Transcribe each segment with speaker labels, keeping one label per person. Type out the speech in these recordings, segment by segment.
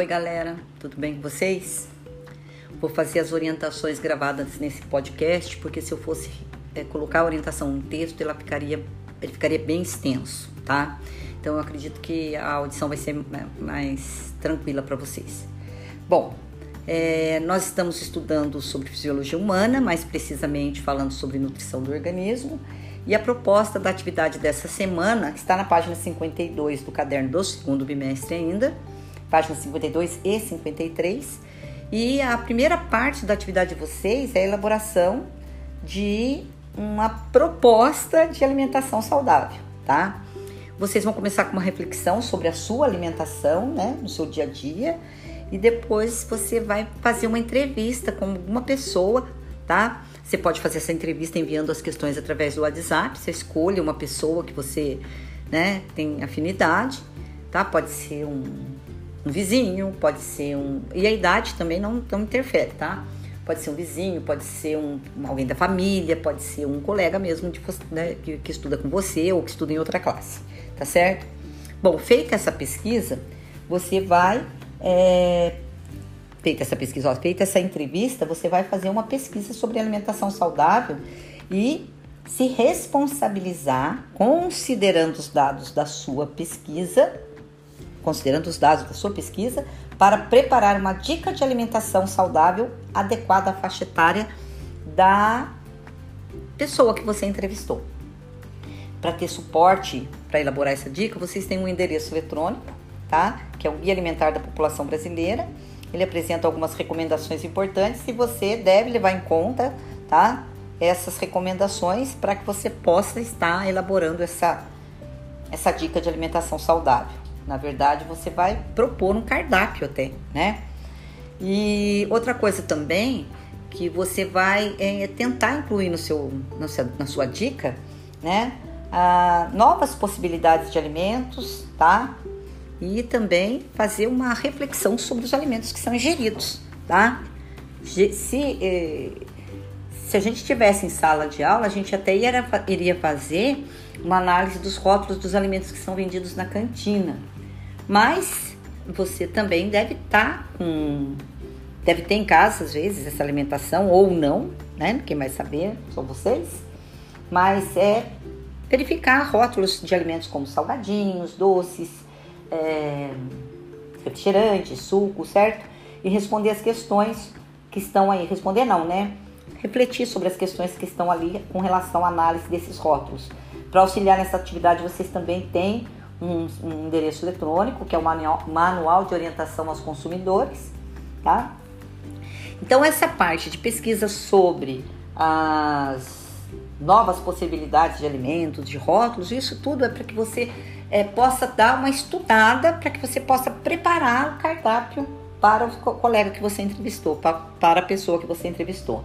Speaker 1: Oi, galera, tudo bem com vocês? Vou fazer as orientações gravadas nesse podcast, porque se eu fosse é, colocar a orientação no texto, ela ficaria, ele ficaria bem extenso, tá? Então eu acredito que a audição vai ser mais tranquila para vocês. Bom, é, nós estamos estudando sobre fisiologia humana, mais precisamente falando sobre nutrição do organismo. E a proposta da atividade dessa semana está na página 52 do caderno do segundo bimestre ainda, páginas 52 e 53. E a primeira parte da atividade de vocês é a elaboração de uma proposta de alimentação saudável, tá? Vocês vão começar com uma reflexão sobre a sua alimentação, né, no seu dia a dia, e depois você vai fazer uma entrevista com uma pessoa, tá? Você pode fazer essa entrevista enviando as questões através do WhatsApp. Você escolhe uma pessoa que você, né, tem afinidade, tá? Pode ser um, um vizinho, pode ser um e a idade também não, não interfere, tá? Pode ser um vizinho, pode ser um, alguém da família, pode ser um colega mesmo de, né, que, que estuda com você ou que estuda em outra classe, tá certo? Bom, feita essa pesquisa, você vai é, feita essa pesquisa, ó, feita essa entrevista, você vai fazer uma pesquisa sobre alimentação saudável e se responsabilizar, considerando os dados da sua pesquisa, considerando os dados da sua pesquisa, para preparar uma dica de alimentação saudável adequada à faixa etária da pessoa que você entrevistou. Para ter suporte para elaborar essa dica, vocês têm um endereço eletrônico, tá? Que é o Guia Alimentar da População Brasileira ele apresenta algumas recomendações importantes e você deve levar em conta, tá? Essas recomendações para que você possa estar elaborando essa, essa dica de alimentação saudável. Na verdade, você vai propor um cardápio até, né? E outra coisa também que você vai é, tentar incluir no seu, no seu, na sua dica, né? Ah, novas possibilidades de alimentos, tá? e também fazer uma reflexão sobre os alimentos que são ingeridos, tá? Se, eh, se a gente estivesse em sala de aula, a gente até iria fazer uma análise dos rótulos dos alimentos que são vendidos na cantina. Mas você também deve estar tá com. Deve ter em casa, às vezes, essa alimentação, ou não, né? Quem vai saber são vocês. Mas é verificar rótulos de alimentos como salgadinhos, doces, é, refrigerante, suco, certo? E responder as questões que estão aí. Responder não, né? Refletir sobre as questões que estão ali com relação à análise desses rótulos. Para auxiliar nessa atividade, vocês também têm um, um endereço eletrônico, que é o manual, manual de orientação aos consumidores, tá? Então, essa parte de pesquisa sobre as novas possibilidades de alimentos, de rótulos, isso tudo é para que você é, possa dar uma estudada, para que você possa preparar o cardápio para o colega que você entrevistou, para, para a pessoa que você entrevistou.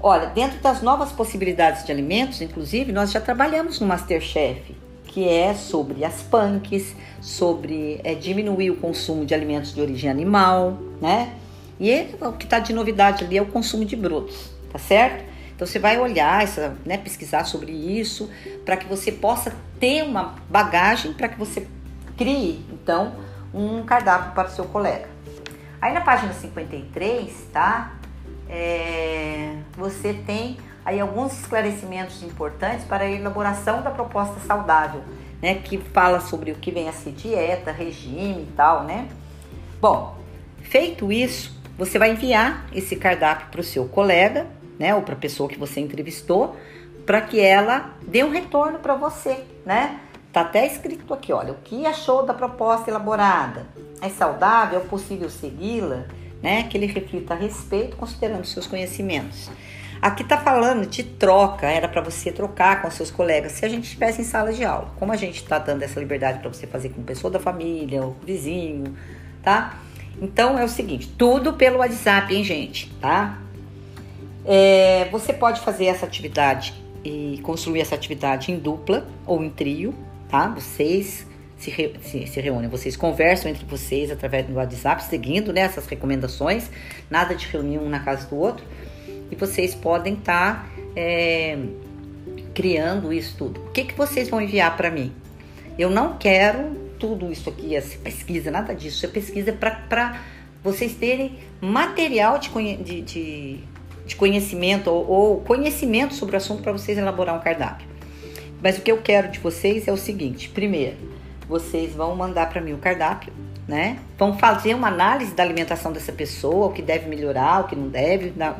Speaker 1: Olha, dentro das novas possibilidades de alimentos, inclusive, nós já trabalhamos no Masterchef, que é sobre as punks, sobre é, diminuir o consumo de alimentos de origem animal, né? E o que está de novidade ali é o consumo de brotos, tá certo? Então você vai olhar, essa, né, pesquisar sobre isso, para que você possa ter uma bagagem para que você crie, então, um cardápio para o seu colega. Aí na página 53, tá? É, você tem aí alguns esclarecimentos importantes para a elaboração da proposta saudável, né? Que fala sobre o que vem a ser dieta, regime e tal, né? Bom, feito isso, você vai enviar esse cardápio para o seu colega né, ou para a pessoa que você entrevistou, para que ela dê um retorno para você, né? Tá até escrito aqui, olha, o que achou da proposta elaborada? É saudável? É possível segui-la? Né? Que ele reflita a respeito, considerando seus conhecimentos. Aqui tá falando de troca, era para você trocar com seus colegas se a gente estivesse em sala de aula. Como a gente tá dando essa liberdade para você fazer com pessoa da família, o vizinho, tá? Então é o seguinte, tudo pelo WhatsApp, hein, gente, tá? É, você pode fazer essa atividade e construir essa atividade em dupla ou em trio, tá? Vocês se, re, se, se, reúnem, vocês conversam entre vocês através do WhatsApp, seguindo né, essas recomendações, nada de reunir um na casa do outro, e vocês podem estar tá, é, criando isso tudo. O que, que vocês vão enviar para mim? Eu não quero tudo isso aqui, essa pesquisa, nada disso. Isso é pesquisa para vocês terem material de, de, de, de conhecimento ou, ou conhecimento sobre o assunto para vocês elaborar um cardápio. Mas o que eu quero de vocês é o seguinte: primeiro, vocês vão mandar para mim o cardápio, né? Vão fazer uma análise da alimentação dessa pessoa, o que deve melhorar, o que não deve, na,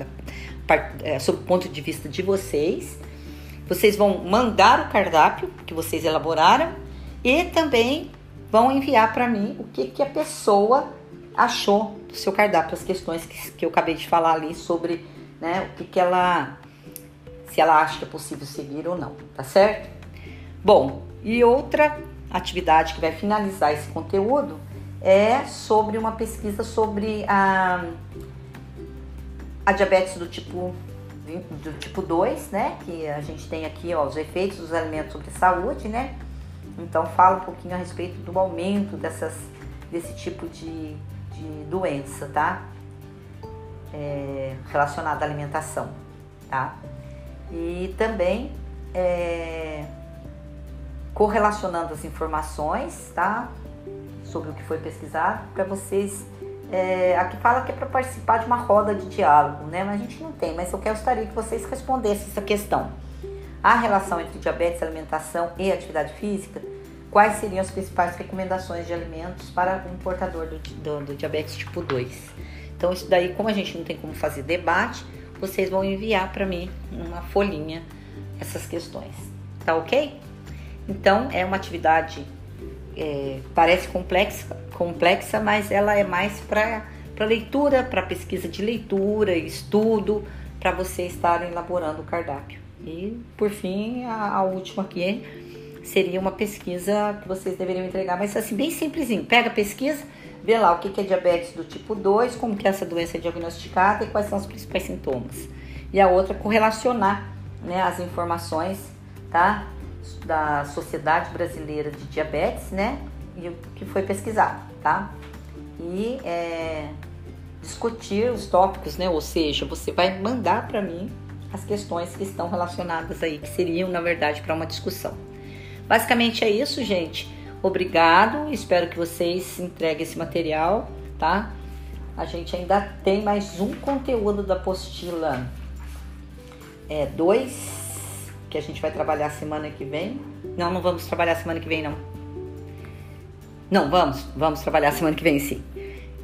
Speaker 1: é, sob o ponto de vista de vocês. Vocês vão mandar o cardápio que vocês elaboraram e também vão enviar para mim o que, que a pessoa achou do seu cardápio, as questões que, que eu acabei de falar ali sobre né, o que, que ela, se ela acha que é possível seguir ou não, tá certo? Bom, e outra atividade que vai finalizar esse conteúdo é sobre uma pesquisa sobre a, a diabetes do tipo do tipo 2, né? Que a gente tem aqui ó, os efeitos dos alimentos sobre saúde, né? Então fala um pouquinho a respeito do aumento dessas, desse tipo de, de doença, tá? É, relacionada à alimentação, tá? E também é, correlacionando as informações, tá? Sobre o que foi pesquisado, para vocês é, aqui fala que é para participar de uma roda de diálogo, né? Mas a gente não tem, mas eu gostaria que vocês respondessem essa questão. A relação entre diabetes, alimentação e atividade física, quais seriam as principais recomendações de alimentos para um portador do, do, do diabetes tipo 2? Então, isso daí, como a gente não tem como fazer debate, vocês vão enviar para mim uma folhinha essas questões, tá ok? Então, é uma atividade é, parece complexa, complexa, mas ela é mais para leitura, para pesquisa de leitura, estudo, para você estar elaborando o cardápio. E por fim, a, a última aqui seria uma pesquisa que vocês deveriam entregar, mas assim, bem simplesinho. Pega a pesquisa, vê lá o que é diabetes do tipo 2, como que essa doença é diagnosticada e quais são os principais sintomas. E a outra, correlacionar né, as informações, tá? da Sociedade Brasileira de Diabetes, né? E o que foi pesquisado, tá? E é, discutir os tópicos, né? Ou seja, você vai mandar para mim as questões que estão relacionadas aí, que seriam, na verdade, para uma discussão. Basicamente é isso, gente. Obrigado, espero que vocês entreguem esse material, tá? A gente ainda tem mais um conteúdo da apostila 2, é, que a gente vai trabalhar semana que vem. Não, não vamos trabalhar semana que vem, não. Não, vamos, vamos trabalhar semana que vem, sim.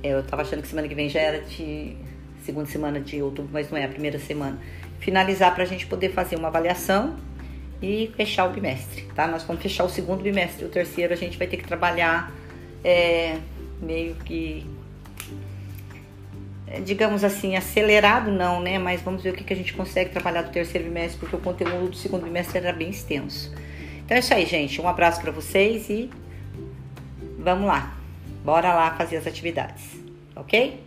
Speaker 1: Eu tava achando que semana que vem já era de segunda semana de outubro, mas não é a primeira semana. Finalizar para a gente poder fazer uma avaliação e fechar o bimestre, tá? Nós vamos fechar o segundo bimestre, o terceiro a gente vai ter que trabalhar é, meio que é, digamos assim, acelerado não, né? Mas vamos ver o que, que a gente consegue trabalhar do terceiro bimestre, porque o conteúdo do segundo bimestre era bem extenso. Então é isso aí, gente. Um abraço para vocês e vamos lá. Bora lá fazer as atividades, ok?